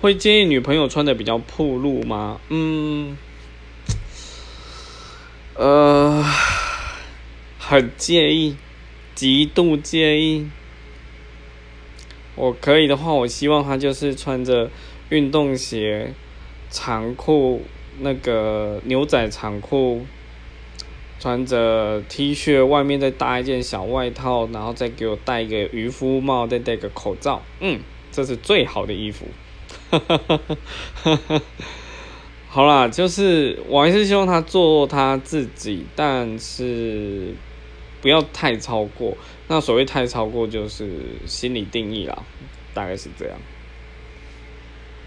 会建议女朋友穿的比较暴露吗？嗯，呃，很介意，极度介意。我可以的话，我希望她就是穿着运动鞋、长裤，那个牛仔长裤，穿着 T 恤，外面再搭一件小外套，然后再给我戴一个渔夫帽，再戴个口罩。嗯，这是最好的衣服。哈哈哈哈哈好啦，就是我还是希望他做他自己，但是不要太超过。那所谓太超过，就是心理定义啦，大概是这样。